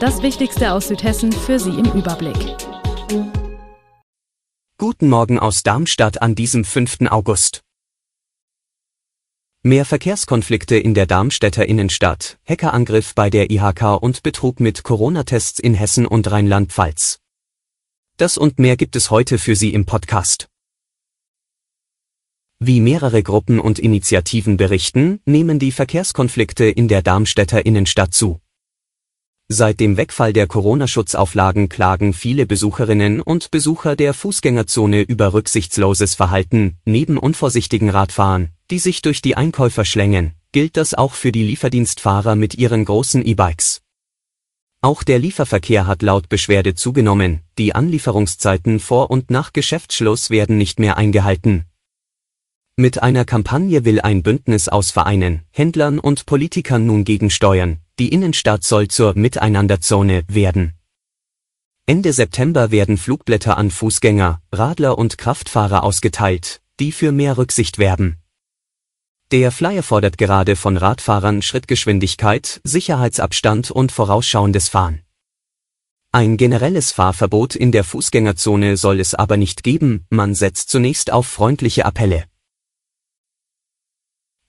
Das Wichtigste aus Südhessen für Sie im Überblick. Guten Morgen aus Darmstadt an diesem 5. August. Mehr Verkehrskonflikte in der Darmstädter Innenstadt, Hackerangriff bei der IHK und Betrug mit Corona-Tests in Hessen und Rheinland-Pfalz. Das und mehr gibt es heute für Sie im Podcast. Wie mehrere Gruppen und Initiativen berichten, nehmen die Verkehrskonflikte in der Darmstädter Innenstadt zu. Seit dem Wegfall der Corona-Schutzauflagen klagen viele Besucherinnen und Besucher der Fußgängerzone über rücksichtsloses Verhalten, neben unvorsichtigen Radfahren, die sich durch die Einkäufer schlängen, gilt das auch für die Lieferdienstfahrer mit ihren großen E-Bikes. Auch der Lieferverkehr hat laut Beschwerde zugenommen, die Anlieferungszeiten vor und nach Geschäftsschluss werden nicht mehr eingehalten. Mit einer Kampagne will ein Bündnis aus Vereinen, Händlern und Politikern nun gegensteuern, die Innenstadt soll zur Miteinanderzone werden. Ende September werden Flugblätter an Fußgänger, Radler und Kraftfahrer ausgeteilt, die für mehr Rücksicht werben. Der Flyer fordert gerade von Radfahrern Schrittgeschwindigkeit, Sicherheitsabstand und vorausschauendes Fahren. Ein generelles Fahrverbot in der Fußgängerzone soll es aber nicht geben, man setzt zunächst auf freundliche Appelle.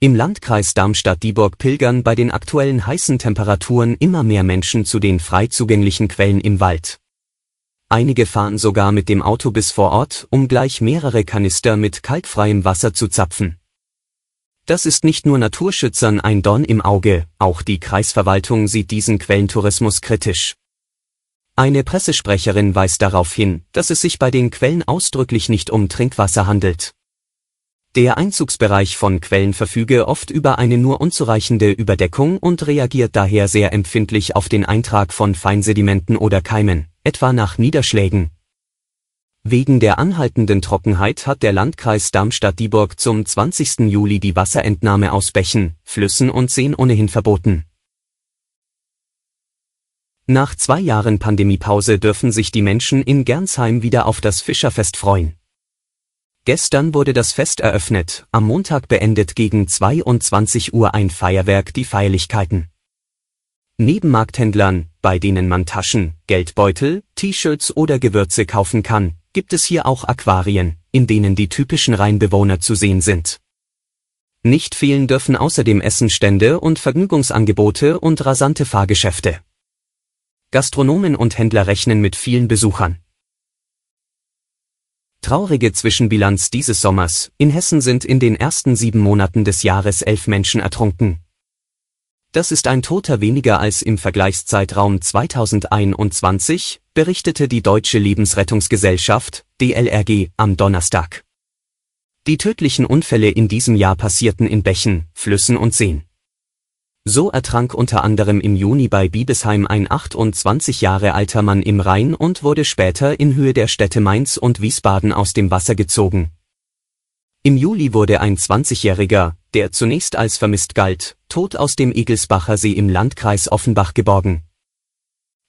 Im Landkreis Darmstadt-Dieburg pilgern bei den aktuellen heißen Temperaturen immer mehr Menschen zu den frei zugänglichen Quellen im Wald. Einige fahren sogar mit dem Auto bis vor Ort, um gleich mehrere Kanister mit kalkfreiem Wasser zu zapfen. Das ist nicht nur Naturschützern ein Dorn im Auge, auch die Kreisverwaltung sieht diesen Quellentourismus kritisch. Eine Pressesprecherin weist darauf hin, dass es sich bei den Quellen ausdrücklich nicht um Trinkwasser handelt. Der Einzugsbereich von Quellen verfüge oft über eine nur unzureichende Überdeckung und reagiert daher sehr empfindlich auf den Eintrag von Feinsedimenten oder Keimen, etwa nach Niederschlägen. Wegen der anhaltenden Trockenheit hat der Landkreis Darmstadt-Dieburg zum 20. Juli die Wasserentnahme aus Bächen, Flüssen und Seen ohnehin verboten. Nach zwei Jahren Pandemiepause dürfen sich die Menschen in Gernsheim wieder auf das Fischerfest freuen. Gestern wurde das Fest eröffnet, am Montag beendet gegen 22 Uhr ein Feuerwerk die Feierlichkeiten. Neben Markthändlern, bei denen man Taschen, Geldbeutel, T-Shirts oder Gewürze kaufen kann, gibt es hier auch Aquarien, in denen die typischen Rheinbewohner zu sehen sind. Nicht fehlen dürfen außerdem Essenstände und Vergnügungsangebote und rasante Fahrgeschäfte. Gastronomen und Händler rechnen mit vielen Besuchern. Traurige Zwischenbilanz dieses Sommers. In Hessen sind in den ersten sieben Monaten des Jahres elf Menschen ertrunken. Das ist ein Toter weniger als im Vergleichszeitraum 2021, berichtete die Deutsche Lebensrettungsgesellschaft, DLRG, am Donnerstag. Die tödlichen Unfälle in diesem Jahr passierten in Bächen, Flüssen und Seen. So ertrank unter anderem im Juni bei Biebesheim ein 28 Jahre alter Mann im Rhein und wurde später in Höhe der Städte Mainz und Wiesbaden aus dem Wasser gezogen. Im Juli wurde ein 20-Jähriger, der zunächst als vermisst galt, tot aus dem Egelsbacher See im Landkreis Offenbach geborgen.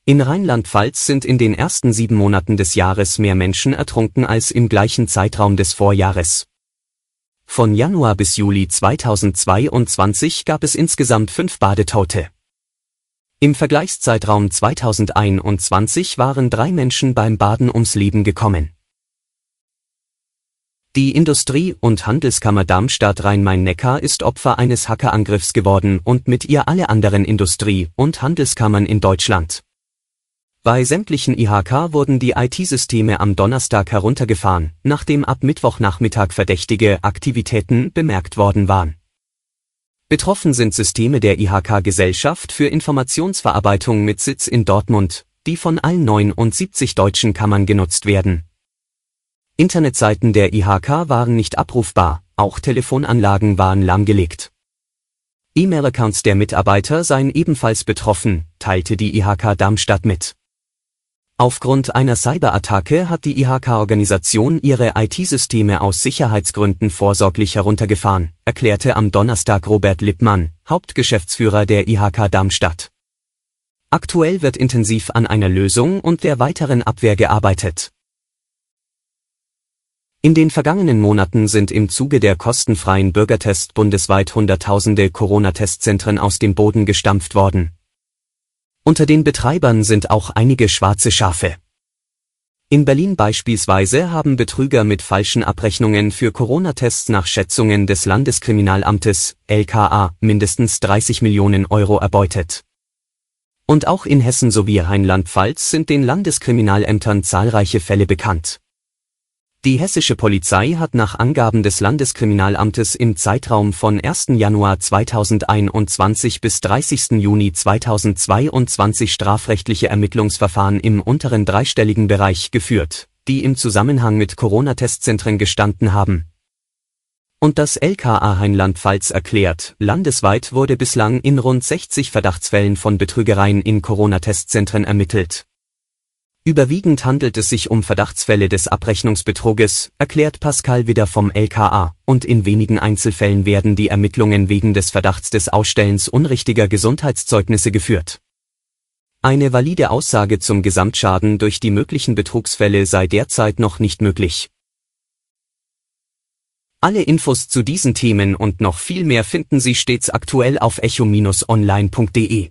In Rheinland-Pfalz sind in den ersten sieben Monaten des Jahres mehr Menschen ertrunken als im gleichen Zeitraum des Vorjahres. Von Januar bis Juli 2022 gab es insgesamt fünf Badetote. Im Vergleichszeitraum 2021 waren drei Menschen beim Baden ums Leben gekommen. Die Industrie- und Handelskammer Darmstadt Rhein-Main-Neckar ist Opfer eines Hackerangriffs geworden und mit ihr alle anderen Industrie- und Handelskammern in Deutschland. Bei sämtlichen IHK wurden die IT-Systeme am Donnerstag heruntergefahren, nachdem ab Mittwochnachmittag verdächtige Aktivitäten bemerkt worden waren. Betroffen sind Systeme der IHK Gesellschaft für Informationsverarbeitung mit Sitz in Dortmund, die von allen 79 deutschen Kammern genutzt werden. Internetseiten der IHK waren nicht abrufbar, auch Telefonanlagen waren lahmgelegt. E-Mail-Accounts der Mitarbeiter seien ebenfalls betroffen, teilte die IHK Darmstadt mit. Aufgrund einer Cyberattacke hat die IHK-Organisation ihre IT-Systeme aus Sicherheitsgründen vorsorglich heruntergefahren, erklärte am Donnerstag Robert Lippmann, Hauptgeschäftsführer der IHK Darmstadt. Aktuell wird intensiv an einer Lösung und der weiteren Abwehr gearbeitet. In den vergangenen Monaten sind im Zuge der kostenfreien Bürgertests bundesweit Hunderttausende Corona-Testzentren aus dem Boden gestampft worden. Unter den Betreibern sind auch einige schwarze Schafe. In Berlin beispielsweise haben Betrüger mit falschen Abrechnungen für Corona-Tests nach Schätzungen des Landeskriminalamtes LKA mindestens 30 Millionen Euro erbeutet. Und auch in Hessen sowie Rheinland-Pfalz sind den Landeskriminalämtern zahlreiche Fälle bekannt. Die hessische Polizei hat nach Angaben des Landeskriminalamtes im Zeitraum von 1. Januar 2021 bis 30. Juni 2022 strafrechtliche Ermittlungsverfahren im unteren dreistelligen Bereich geführt, die im Zusammenhang mit Corona-Testzentren gestanden haben. Und das LKA Rheinland-Pfalz erklärt, landesweit wurde bislang in rund 60 Verdachtsfällen von Betrügereien in Corona-Testzentren ermittelt Überwiegend handelt es sich um Verdachtsfälle des Abrechnungsbetruges, erklärt Pascal Widder vom LKA, und in wenigen Einzelfällen werden die Ermittlungen wegen des Verdachts des Ausstellens unrichtiger Gesundheitszeugnisse geführt. Eine valide Aussage zum Gesamtschaden durch die möglichen Betrugsfälle sei derzeit noch nicht möglich. Alle Infos zu diesen Themen und noch viel mehr finden Sie stets aktuell auf echo-online.de.